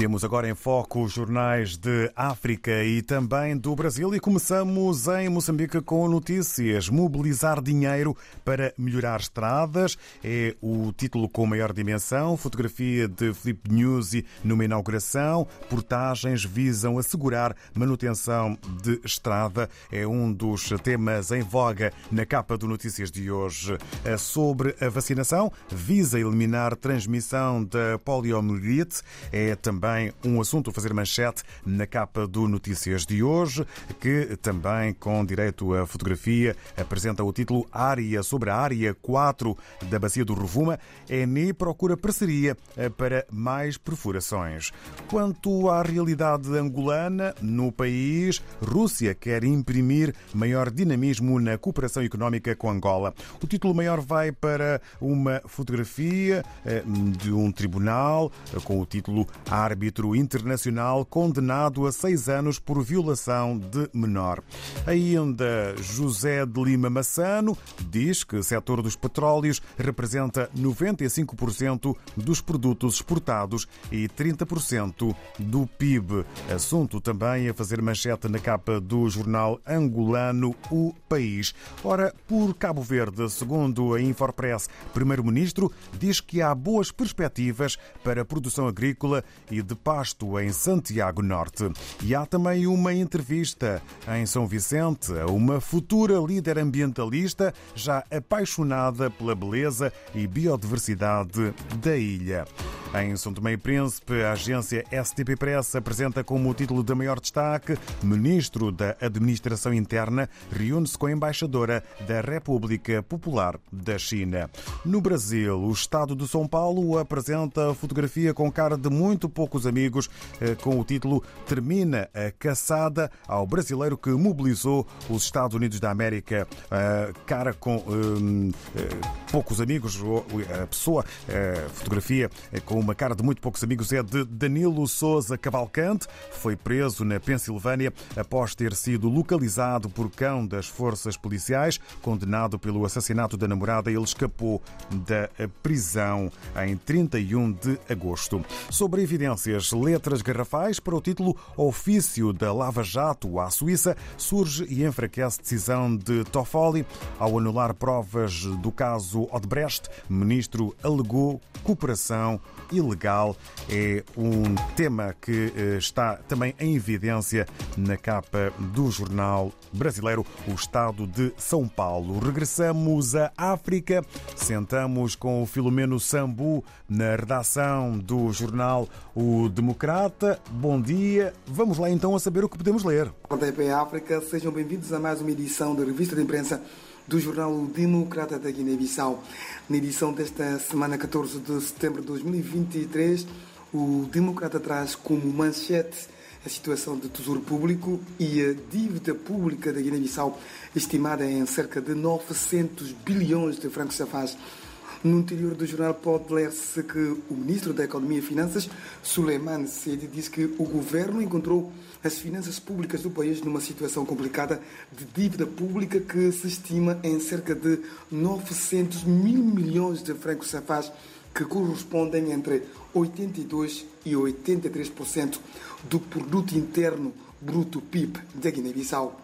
Temos agora em foco os jornais de África e também do Brasil e começamos em Moçambique com notícias. Mobilizar dinheiro para melhorar estradas é o título com maior dimensão. Fotografia de Filipe Nuzzi numa inauguração. Portagens visam assegurar manutenção de estrada. É um dos temas em voga na capa do Notícias de hoje. Sobre a vacinação, visa eliminar transmissão da poliomielite. É também também um assunto a fazer manchete na capa do Notícias de hoje, que também, com direito à fotografia, apresenta o título Área sobre a Área 4 da Bacia do Rovuma. ENI procura parceria para mais perfurações. Quanto à realidade angolana, no país, Rússia quer imprimir maior dinamismo na cooperação económica com Angola. O título maior vai para uma fotografia eh, de um tribunal com o título Árbitro árbitro internacional condenado a seis anos por violação de menor. Ainda José de Lima Massano diz que o setor dos petróleos representa 95% dos produtos exportados e 30% do PIB. Assunto também a fazer manchete na capa do jornal angolano O País. Ora, por Cabo Verde, segundo a Infopress, primeiro-ministro diz que há boas perspectivas para a produção agrícola e de pasto em Santiago Norte. E há também uma entrevista em São Vicente a uma futura líder ambientalista já apaixonada pela beleza e biodiversidade da ilha. Em São Tomé e Príncipe, a agência STP Press apresenta como título de maior destaque Ministro da Administração Interna reúne-se com a embaixadora da República Popular da China. No Brasil, o Estado de São Paulo apresenta fotografia com cara de muito poucos amigos eh, com o título Termina a caçada ao brasileiro que mobilizou os Estados Unidos da América. Cara com hum, eh, poucos amigos, a pessoa, a fotografia com uma cara de muito poucos amigos é de Danilo Souza Cavalcante. Foi preso na Pensilvânia após ter sido localizado por cão das forças policiais. Condenado pelo assassinato da namorada, ele escapou da prisão em 31 de agosto. Sobre evidências, letras garrafais para o título Ofício da Lava Jato à Suíça surge e enfraquece decisão de Toffoli ao anular provas do caso Odebrecht. Ministro alegou cooperação ilegal. É um tema que eh, está também em evidência na capa do jornal brasileiro O Estado de São Paulo. Regressamos à África, sentamos com o Filomeno Sambu na redação do jornal O Democrata. Bom dia, vamos lá então a saber o que podemos ler. RDP África, sejam bem-vindos a mais uma edição da revista de imprensa do jornal Democrata da Guiné-Bissau. Na edição desta semana 14 de setembro de 2023, o Democrata traz como manchete a situação do Tesouro Público e a dívida pública da Guiné-Bissau, estimada em cerca de 900 bilhões de francos safás. No interior do jornal pode ler-se que o ministro da Economia e Finanças, Suleiman Sedi, diz que o governo encontrou as finanças públicas do país numa situação complicada de dívida pública que se estima em cerca de 900 mil milhões de francos safás, que correspondem entre 82 e 83% do produto interno bruto PIB da Guiné-Bissau.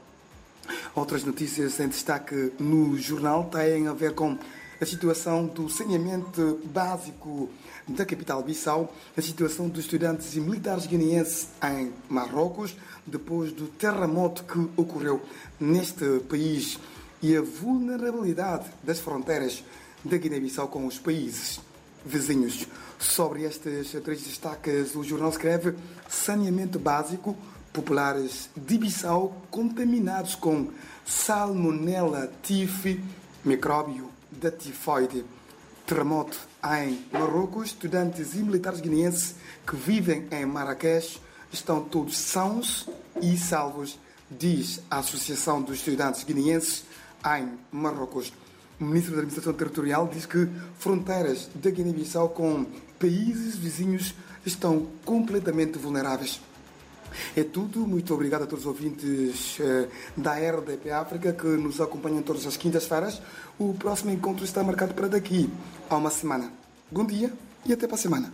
Outras notícias em destaque no jornal têm a ver com a situação do saneamento básico da capital Bissau, a situação dos estudantes e militares guineenses em Marrocos, depois do terremoto que ocorreu neste país e a vulnerabilidade das fronteiras da Guiné-Bissau com os países vizinhos. Sobre estes três destaques, o jornal escreve saneamento básico, populares de Bissau contaminados com salmonella tif, micróbio da tifoide. Terremoto em Marrocos, estudantes e militares guineenses que vivem em Marrakech estão todos sãos e salvos, diz a Associação dos Estudantes Guineenses em Marrocos. O ministro da Administração Territorial diz que fronteiras da Guiné-Bissau com países vizinhos estão completamente vulneráveis. É tudo. Muito obrigado a todos os ouvintes eh, da RDP África que nos acompanham todas as quintas-feiras. O próximo encontro está marcado para daqui a uma semana. Bom dia e até para a semana.